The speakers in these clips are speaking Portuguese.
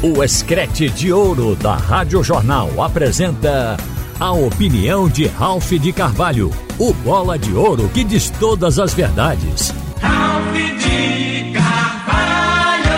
O Escrete de Ouro da Rádio Jornal apresenta a opinião de Ralph de Carvalho, o bola de ouro que diz todas as verdades. Ralph de Carvalho!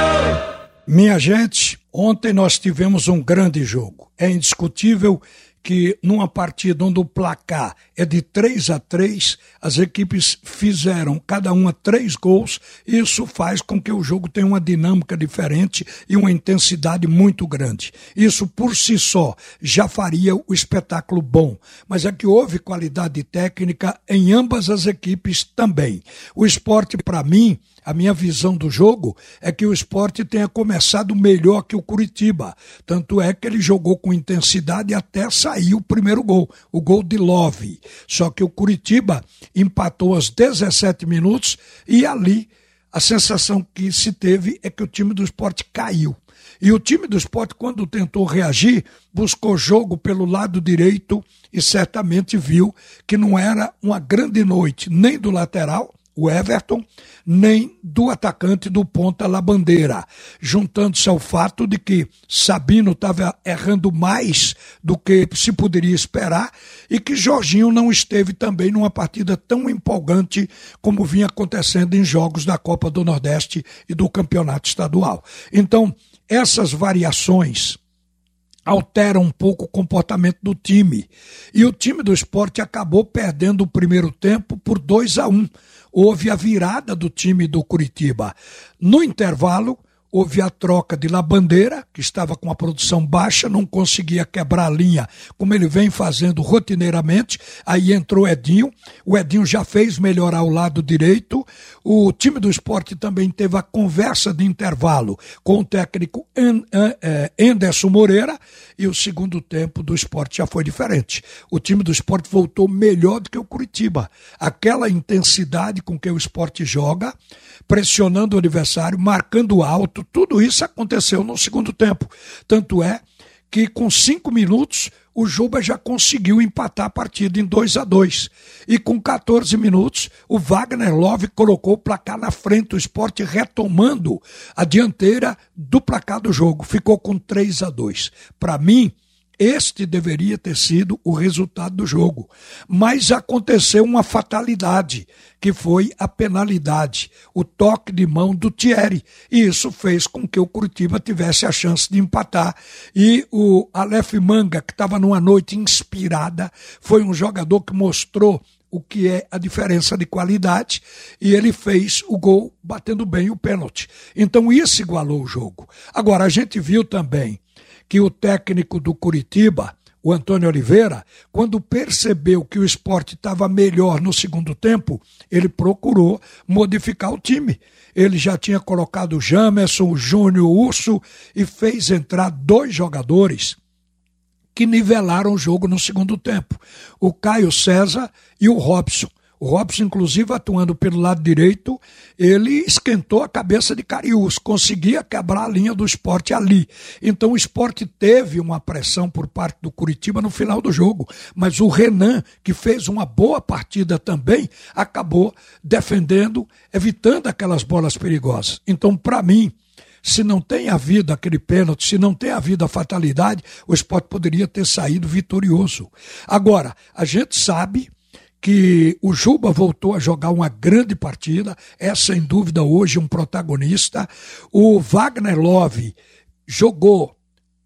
Minha gente, ontem nós tivemos um grande jogo. É indiscutível que numa partida onde o placar é de 3 a 3, as equipes fizeram cada uma três gols, isso faz com que o jogo tenha uma dinâmica diferente e uma intensidade muito grande. Isso por si só já faria o espetáculo bom, mas é que houve qualidade técnica em ambas as equipes também. O esporte, para mim, a minha visão do jogo é que o esporte tenha começado melhor que o Curitiba. Tanto é que ele jogou com intensidade até sair o primeiro gol, o gol de Love. Só que o Curitiba empatou aos 17 minutos e ali a sensação que se teve é que o time do esporte caiu. E o time do esporte, quando tentou reagir, buscou jogo pelo lado direito e certamente viu que não era uma grande noite nem do lateral o Everton, nem do atacante do ponta Labandeira, juntando-se ao fato de que Sabino estava errando mais do que se poderia esperar e que Jorginho não esteve também numa partida tão empolgante como vinha acontecendo em jogos da Copa do Nordeste e do Campeonato Estadual. Então, essas variações altera um pouco o comportamento do time. E o time do esporte acabou perdendo o primeiro tempo por 2 a 1. Um. Houve a virada do time do Curitiba. No intervalo, houve a troca de Labandeira, que estava com a produção baixa, não conseguia quebrar a linha como ele vem fazendo rotineiramente. Aí entrou Edinho, o Edinho já fez melhorar o lado direito. O time do esporte também teve a conversa de intervalo com o técnico Enderson eh, Moreira e o segundo tempo do esporte já foi diferente. O time do esporte voltou melhor do que o Curitiba. Aquela intensidade com que o esporte joga, pressionando o adversário, marcando alto, tudo isso aconteceu no segundo tempo. Tanto é que com cinco minutos o Juba já conseguiu empatar a partida em 2 a 2 E com 14 minutos, o Wagner Love colocou o placar na frente, o esporte retomando a dianteira do placar do jogo. Ficou com 3 a 2 Para mim, este deveria ter sido o resultado do jogo. Mas aconteceu uma fatalidade, que foi a penalidade, o toque de mão do Thierry. E isso fez com que o Curitiba tivesse a chance de empatar. E o Aleph Manga, que estava numa noite inspirada, foi um jogador que mostrou o que é a diferença de qualidade, e ele fez o gol batendo bem o pênalti. Então isso igualou o jogo. Agora, a gente viu também que o técnico do Curitiba, o Antônio Oliveira, quando percebeu que o esporte estava melhor no segundo tempo, ele procurou modificar o time. Ele já tinha colocado o Jamerson, o Júnior Urso e fez entrar dois jogadores que nivelaram o jogo no segundo tempo: o Caio César e o Robson. O Robson, inclusive, atuando pelo lado direito, ele esquentou a cabeça de Cariús, conseguia quebrar a linha do esporte ali. Então o esporte teve uma pressão por parte do Curitiba no final do jogo, mas o Renan, que fez uma boa partida também, acabou defendendo, evitando aquelas bolas perigosas. Então, para mim, se não tem havido aquele pênalti, se não tem havido a fatalidade, o esporte poderia ter saído vitorioso. Agora, a gente sabe que o Juba voltou a jogar uma grande partida, é sem dúvida hoje um protagonista. O Wagner Love jogou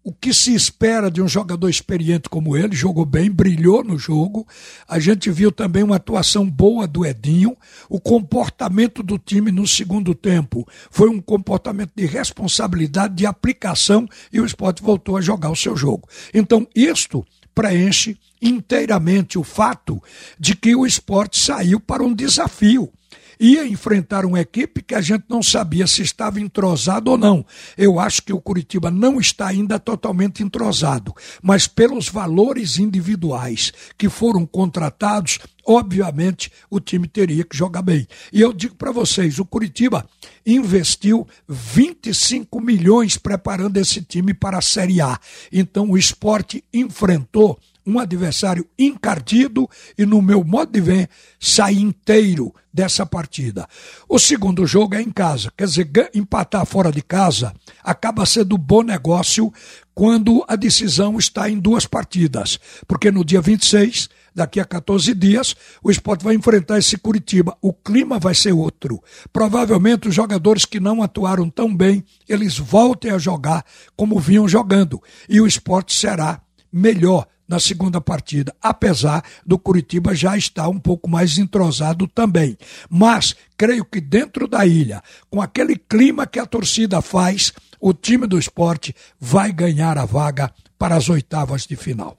o que se espera de um jogador experiente como ele, jogou bem, brilhou no jogo. A gente viu também uma atuação boa do Edinho. O comportamento do time no segundo tempo foi um comportamento de responsabilidade, de aplicação, e o esporte voltou a jogar o seu jogo. Então, isto preenche inteiramente o fato de que o esporte saiu para um desafio. Ia enfrentar uma equipe que a gente não sabia se estava entrosado ou não. Eu acho que o Curitiba não está ainda totalmente entrosado, mas pelos valores individuais que foram contratados, obviamente o time teria que jogar bem. E eu digo para vocês, o Curitiba investiu 25 milhões preparando esse time para a Série A. Então o esporte enfrentou um adversário encardido e, no meu modo de ver, sair inteiro dessa partida. O segundo jogo é em casa, quer dizer, empatar fora de casa acaba sendo bom negócio quando a decisão está em duas partidas, porque no dia 26 daqui a 14 dias, o esporte vai enfrentar esse Curitiba. O clima vai ser outro. Provavelmente os jogadores que não atuaram tão bem, eles voltem a jogar como vinham jogando. E o esporte será melhor na segunda partida, apesar do Curitiba já estar um pouco mais entrosado também. Mas creio que dentro da ilha, com aquele clima que a torcida faz, o time do esporte vai ganhar a vaga para as oitavas de final.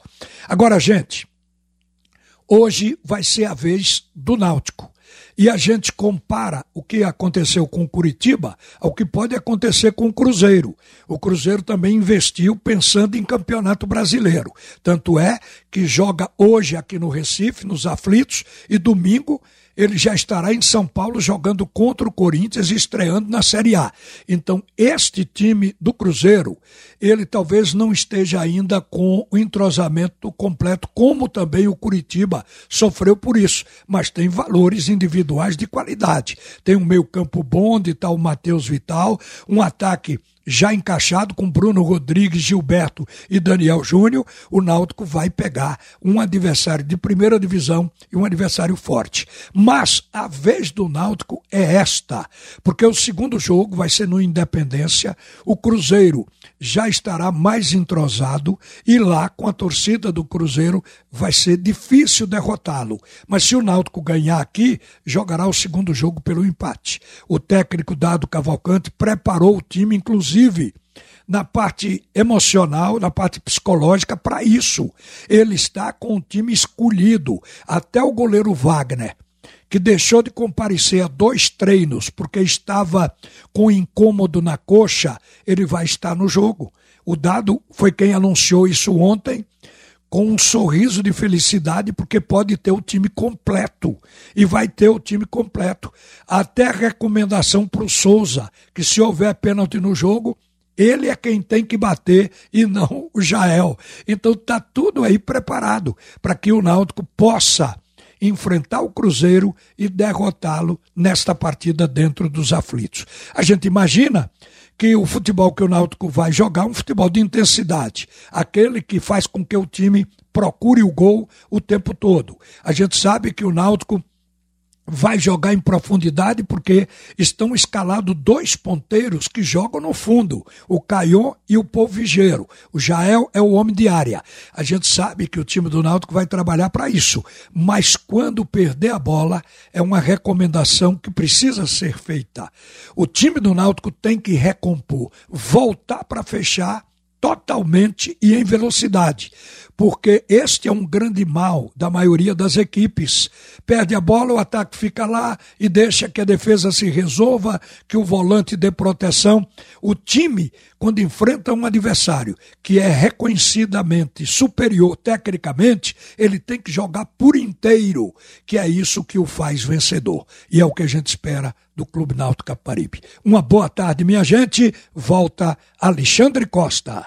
Agora, gente, Hoje vai ser a vez do Náutico. E a gente compara o que aconteceu com Curitiba ao que pode acontecer com o Cruzeiro. O Cruzeiro também investiu pensando em campeonato brasileiro. Tanto é que joga hoje aqui no Recife, nos aflitos, e domingo ele já estará em São Paulo jogando contra o Corinthians e estreando na Série A. Então, este time do Cruzeiro, ele talvez não esteja ainda com o entrosamento completo, como também o Curitiba sofreu por isso, mas tem valores individuais de qualidade. Tem um meio-campo bom, de tal Matheus Vital, um ataque já encaixado com Bruno Rodrigues, Gilberto e Daniel Júnior, o Náutico vai pegar um adversário de primeira divisão e um adversário forte. Mas a vez do Náutico é esta, porque o segundo jogo vai ser no Independência, o Cruzeiro já estará mais entrosado e lá com a torcida do Cruzeiro vai ser difícil derrotá-lo. Mas se o Náutico ganhar aqui, jogará o segundo jogo pelo empate. O técnico Dado Cavalcante preparou o time inclusive na parte emocional, na parte psicológica para isso. Ele está com o time escolhido, até o goleiro Wagner que deixou de comparecer a dois treinos porque estava com incômodo na coxa, ele vai estar no jogo. O Dado foi quem anunciou isso ontem, com um sorriso de felicidade, porque pode ter o time completo. E vai ter o time completo. Até recomendação para o Souza, que se houver pênalti no jogo, ele é quem tem que bater e não o Jael. Então está tudo aí preparado para que o Náutico possa enfrentar o Cruzeiro e derrotá-lo nesta partida dentro dos aflitos. A gente imagina que o futebol que o Náutico vai jogar é um futebol de intensidade, aquele que faz com que o time procure o gol o tempo todo. A gente sabe que o Náutico vai jogar em profundidade porque estão escalados dois ponteiros que jogam no fundo, o Caion e o Polvigeiro. O Jael é o homem de área. A gente sabe que o time do Náutico vai trabalhar para isso, mas quando perder a bola é uma recomendação que precisa ser feita. O time do Náutico tem que recompor, voltar para fechar totalmente e em velocidade porque este é um grande mal da maioria das equipes. Perde a bola, o ataque fica lá e deixa que a defesa se resolva, que o volante dê proteção. O time, quando enfrenta um adversário que é reconhecidamente superior tecnicamente, ele tem que jogar por inteiro, que é isso que o faz vencedor. E é o que a gente espera do Clube Náutico Caparibe. Uma boa tarde, minha gente. Volta Alexandre Costa.